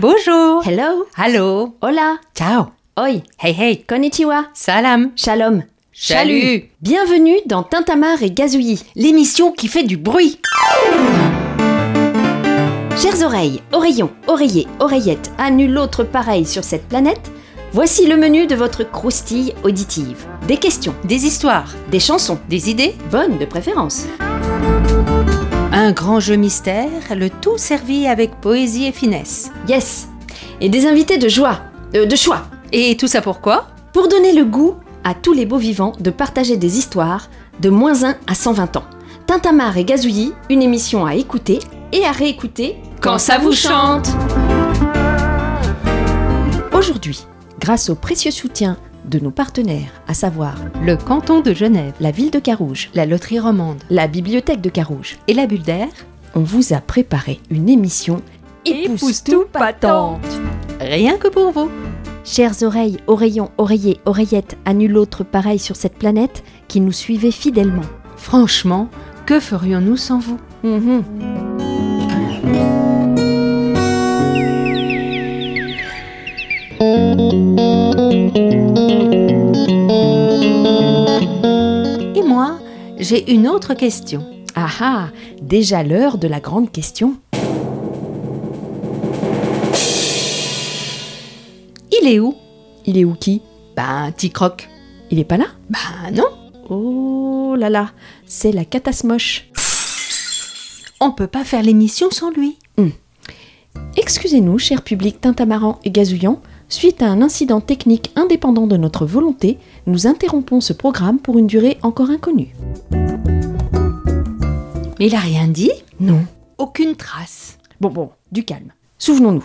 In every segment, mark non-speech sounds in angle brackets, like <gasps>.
Bonjour. Hello, Hello. hola, Ciao. oi, Hey hey. konnichiwa, Salam. shalom. Salut. Bienvenue dans Tintamarre et Gazouillis. L'émission qui fait du bruit. Chères oreilles, oreillons, oreillers, oreillettes, à nul autre pareil sur cette planète, voici le menu de votre croustille auditive. Des questions, Des histoires. des chansons, Des idées. bonnes de préférence. Un grand jeu mystère, le tout servi avec poésie et finesse. Yes Et des invités de joie, euh, de choix, Et tout ça pourquoi pour donner le goût à tous les beaux vivants de partager des histoires de moins 1 à 120 ans. Tintamarre et Gazouillis, une émission à écouter et à réécouter Quand ça vous chante. Aujourd'hui, grâce au précieux soutien de nos partenaires, à savoir Le canton de Genève, la ville de Carouge, la loterie romande la bibliothèque de Carouge, et la bulle d'air, on vous a préparé une émission époustouplatante. Rien que pour vous. Chères oreilles, oreillons, oreillers, oreillettes, à nul autre pareil sur cette planète qui nous suivez fidèlement. Franchement, que ferions-nous sans vous? Mhm. Et moi, j'ai une autre question. Ah ah, déjà l'heure de la grande question. Il est où? Il est où qui? Ben, Ticroc. Il est pas là? Ben non. Oh là là, c'est la catasmoche. On peut pas faire l'émission sans lui. Excusez-nous, cher public tintamarrant et gazouillant, suite à un incident technique indépendant de notre volonté, nous interrompons ce programme pour une durée encore inconnue. Mais il a rien dit Non. Aucune trace. Bon, bon, du calme. Souvenons-nous,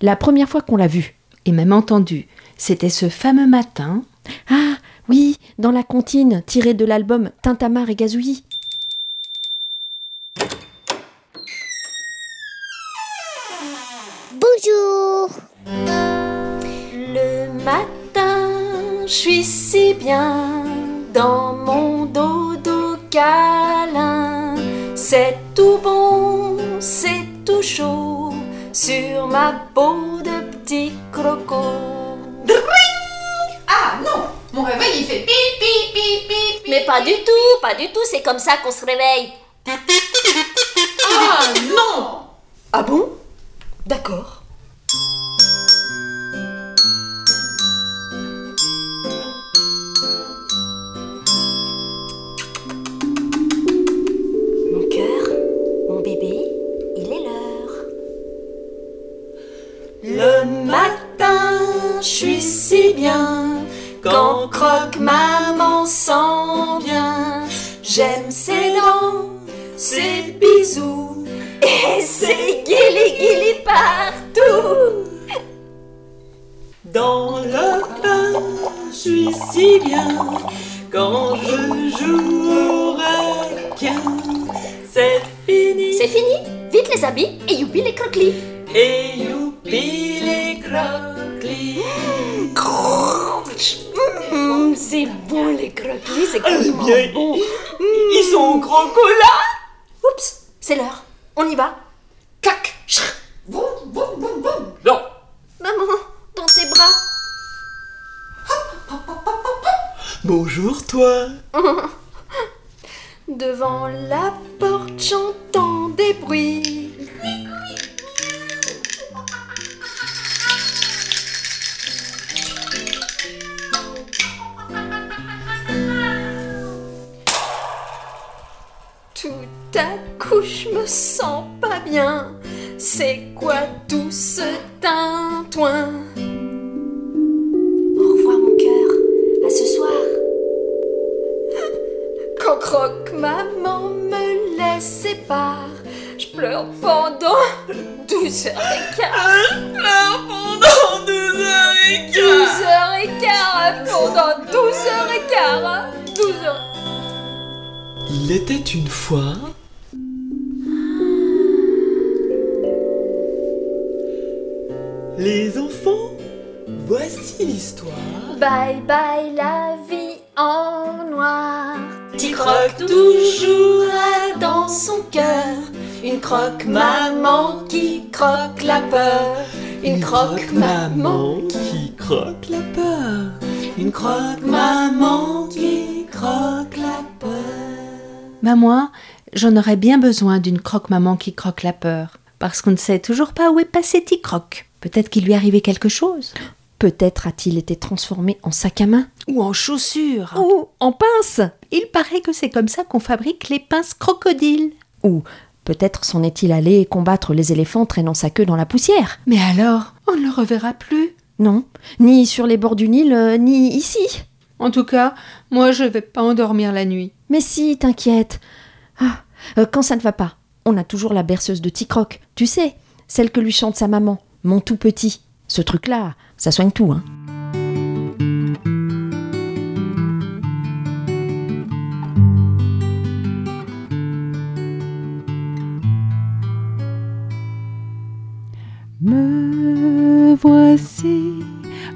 la première fois qu'on l'a vu. Et même entendu, c'était ce fameux matin. Ah, oui, dans la comptine tirée de l'album Tintamarre et Gazouillis. Matin, je suis si bien dans mon dodo câlin. C'est tout bon, c'est tout chaud sur ma peau de petit croco. Ah non Mon réveil il fait pi pi pi pi pi Mais pas du tout, pas du tout, c'est comme ça qu'on se réveille. Ah non Ah bon? D'accord. Bien quand croque maman s'en vient. J'aime ses dents, ses bisous et ses guili guili partout. Dans le pain, je suis si bien quand je joue au requin. C'est fini C'est fini Vite les habits et youpi les croquelis. et youpi les croquelis. Mmh, c'est bon les croquelis, c'est vraiment bien, bon. Ils sont au crocolat Oups, c'est l'heure. On y va. Clac Chrr. Boum boum boum boum Non Maman, dans tes bras. Bonjour toi <laughs> Devant la porte, j'entends des bruits. Tout à coup, je me sens pas bien. C'est quoi tout ce tintouin? Au revoir, mon cœur. À ce soir. Quand croque maman me laisse sépare, je pleure pendant 12 heures et quart. Je pleure pendant 12 heures et quart. 12 heures et quart, pendant 12 heures et quart. 12 heures. Il était une fois. Les enfants, voici l'histoire. Bye bye la vie en noir. T'y croques toujours dans son cœur Une croque maman qui croque la peur. Une croque maman qui croque la peur. Une croque maman qui croque la peur. Bah moi, j'en aurais bien besoin d'une croque-maman qui croque la peur. Parce qu'on ne sait toujours pas où est passé Croque. Peut-être qu'il lui est arrivé quelque chose. Peut-être a-t-il été transformé en sac à main Ou en chaussures. ou en pince Il paraît que c'est comme ça qu'on fabrique les pinces crocodiles. Ou peut-être s'en est-il allé combattre les éléphants traînant sa queue dans la poussière Mais alors, on ne le reverra plus? Non, ni sur les bords du Nil, euh, ni ici. En tout cas, moi je vais pas endormir la nuit. Mais si, t'inquiète. Ah, euh, quand ça ne va pas, on a toujours la berceuse de Ticroc. Tu sais, celle que lui chante sa maman, mon tout petit. Ce truc-là, ça soigne tout, hein. Me voici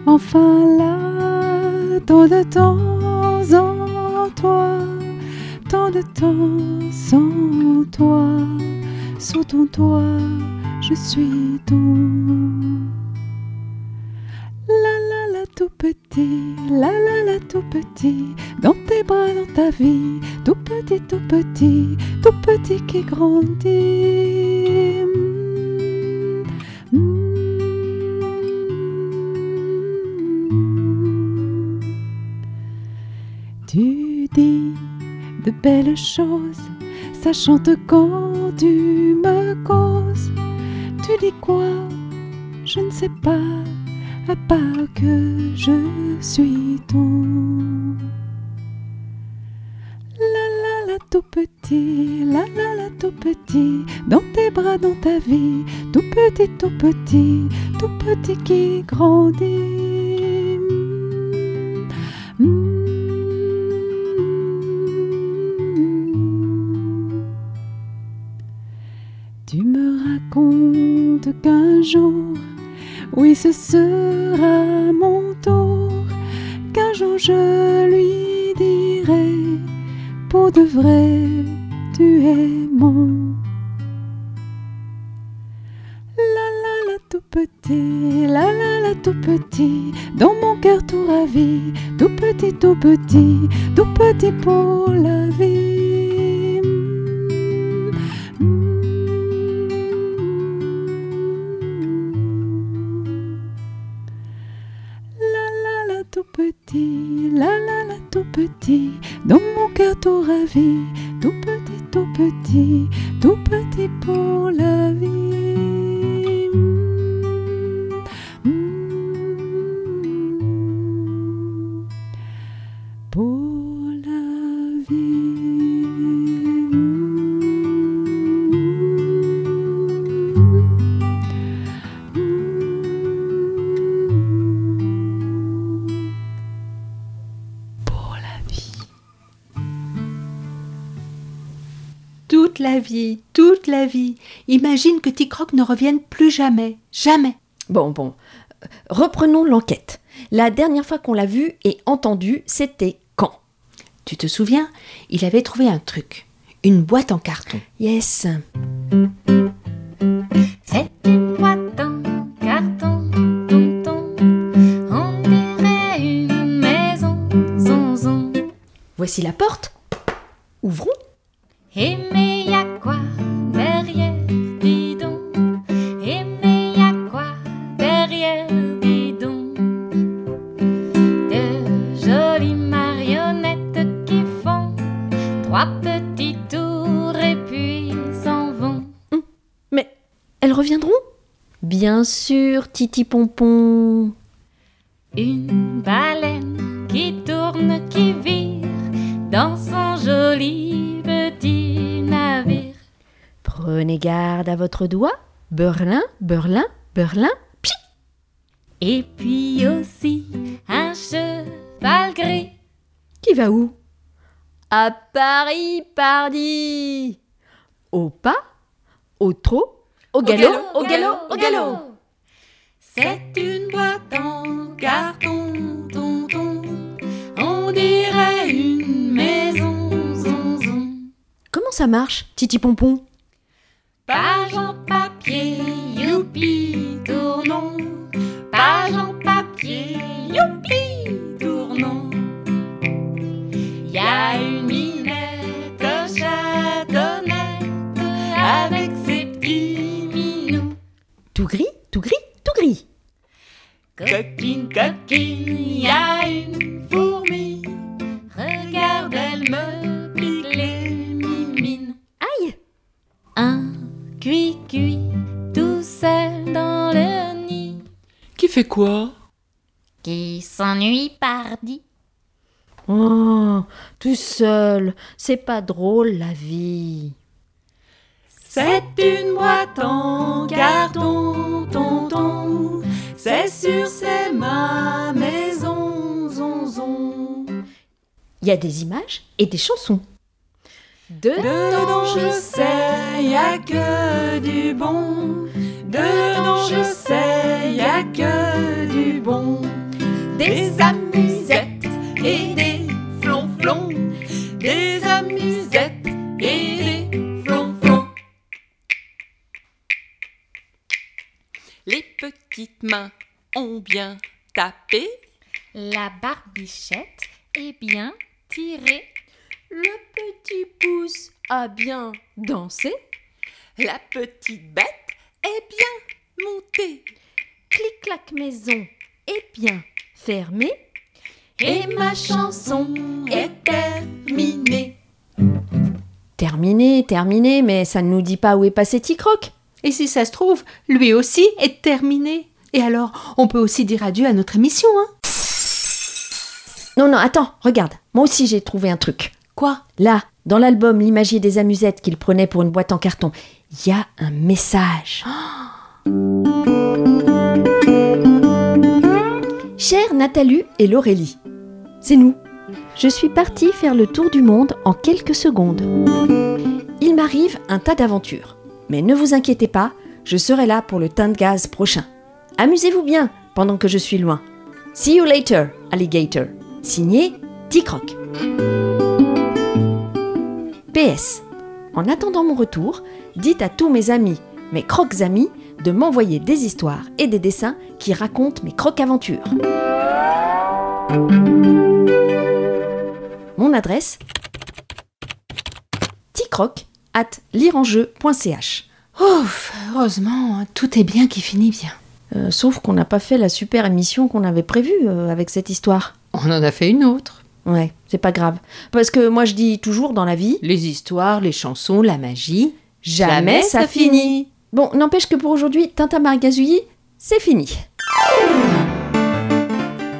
enfin là, tant de temps en toi, tant de temps sans toi, sous ton toit, je suis ton. La la la tout petit, la la la tout petit, dans tes bras, dans ta vie, tout petit, tout petit, tout petit qui grandit. De belles choses, ça chante quand tu me causes. Tu dis quoi? Je ne sais pas, à part que je suis ton. La la la tout petit, la la la tout petit, dans tes bras, dans ta vie, tout petit, tout petit, tout petit qui grandit. Jour, oui, ce sera mon tour, qu'un jour je lui dirai, pour de vrai, tu es mon. La la la tout petit, la la la tout petit, dans mon cœur tout ravi, tout petit, tout petit, tout petit pour la vie. Tout ravi, tout petit, tout petit, tout petit pour la vie. Toute la vie, toute la vie. Imagine que Ticroc ne revienne plus jamais. Jamais. Bon, bon. Reprenons l'enquête. La dernière fois qu'on l'a vu et entendu, c'était quand? Tu te souviens? Il avait trouvé un truc. Une boîte en carton. Yes. C'est une boîte en carton, tonton. On dirait une maison, zonzon. Voici la porte. Ouvrons. Et mais Sûr, Titi Pompon. Une baleine qui tourne, qui vire dans son joli petit navire. Prenez garde à votre doigt. Berlin, Berlin, Berlin. Pchi Et puis aussi un cheval gris. Qui va où? À Paris, pardi Au pas, au trot, au galop, au galop, au galop. C'est une boîte en carton, tonton. On dirait une maison, zonzon. Comment ça marche, Titi Pompon? Page en papier, youpi, tournons. Page en papier, youpi, tournons. Y a une minette chatonnette avec ses petits minous. Tout gris, tout gris, tout gris. Coquine, coquine, y a une fourmi. Regarde, elle me pique les mimines. Aïe Un cuit-cuit, tout seul dans le nid. Qui fait quoi? Qui s'ennuie pardi. Oh, tout seul, c'est pas drôle la vie. C'est une boîte en carton. C'est sûr, c'est ma maison, zonzon. Il y a des images et des chansons. Dedans, je sais, y a que du bon. Dedans, je sais, y a que du bon. Des amusettes et des flonflons. Des amusettes mains ont bien tapé. La barbichette est bien tirée. Le petit pouce a bien dansé. La petite bête est bien montée. Clic-clac maison est bien fermée. Et ma chanson est terminée. Terminé, terminé, mais ça ne nous dit pas où est passé Ticroc. Et si ça se trouve, lui aussi est terminé. Et alors, on peut aussi dire adieu à notre émission, hein Non, non, attends, regarde. Moi aussi j'ai trouvé un truc. Quoi? Là, dans l'album L'imagier des amusettes qu'il prenait pour une boîte en carton, il y a un message. <gasps> Chère Nathalie et Laurélie, c'est nous. Je suis partie faire le tour du monde en quelques secondes. Il m'arrive un tas d'aventures. Mais ne vous inquiétez pas, je serai là pour le teint de gaz prochain. Amusez-vous bien pendant que je suis loin. See you later, alligator. Signé Ticroc. PS. En attendant mon retour, dites à tous mes amis, mes crocs amis, de m'envoyer des histoires et des dessins qui racontent mes crocs aventures. Mon adresse ticroc at lireenjeu.ch Ouf, heureusement, tout est bien qui finit bien. Euh, Sauf qu'on n'a pas fait la super émission qu'on avait prévue euh, avec cette histoire. On en a fait une autre. Ouais, c'est pas grave. Parce que moi je dis toujours dans la vie, Les histoires, les chansons, la magie. jamais, ça finit. Bon, n'empêche que pour aujourd'hui, Tintamarre Gazouillis, c'est fini.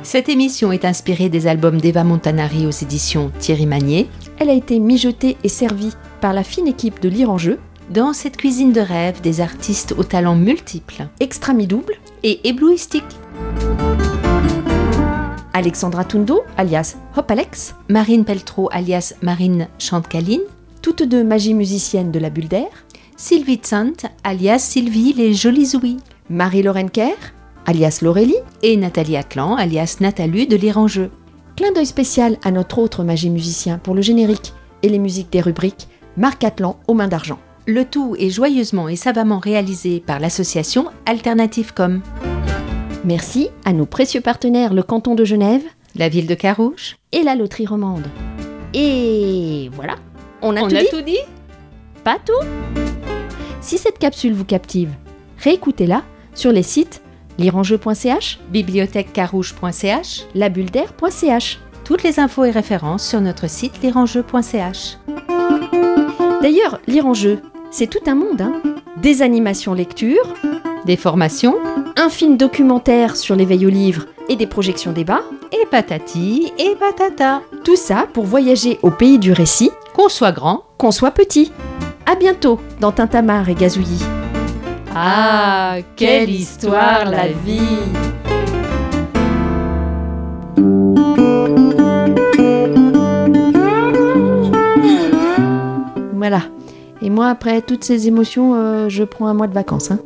Cette émission est inspirée des albums d'Eva Montanari aux éditions Thierry Magnier. Elle a été mijotée et servie par la fine équipe de Lire en jeu, Dans cette cuisine de rêve, des artistes aux talents multiples extra mi-double, et éblouistiques. Alexandra Tundo, alias Hop Alex, Marine Peltrot, alias Marine Chantecaline. toutes deux magie musiciennes de la bulle d'air, Sylvie Tsant, alias Sylvie les Jolies Ouïes. Marie-Laurent Kerr, alias Laurélie, Et Nathalie Atlan, alias Nathalie de jeu. clin d'œil spécial à notre autre magie musicien pour le générique et les musiques des rubriques, Marc Atlan aux mains d'argent. Le tout est joyeusement et savamment réalisé par l'association Alternative Com. Merci à nos précieux partenaires le canton de Genève La ville de Carouge. et la loterie romande. Et voilà, on a tout dit dit? Pas tout? Si cette capsule vous captive, réécoutez-la sur les sites lireenjeu.ch, bibliothèquecarouge.ch. labulledair.ch. Toutes les infos et références sur notre site lireenjeu.ch. D'ailleurs, lire en jeu, c'est tout un monde. Hein Des animations lecture, Des formations un film documentaire sur l'éveil au livre et des projections débat. et patati et patata. Tout ça pour voyager au pays du récit, Qu'on soit grand. qu'on soit petit. À bientôt dans Tintamarre et Gazouillis. Ah, quelle histoire la vie Et moi, après toutes ces émotions, euh, je prends un mois de vacances. Hein.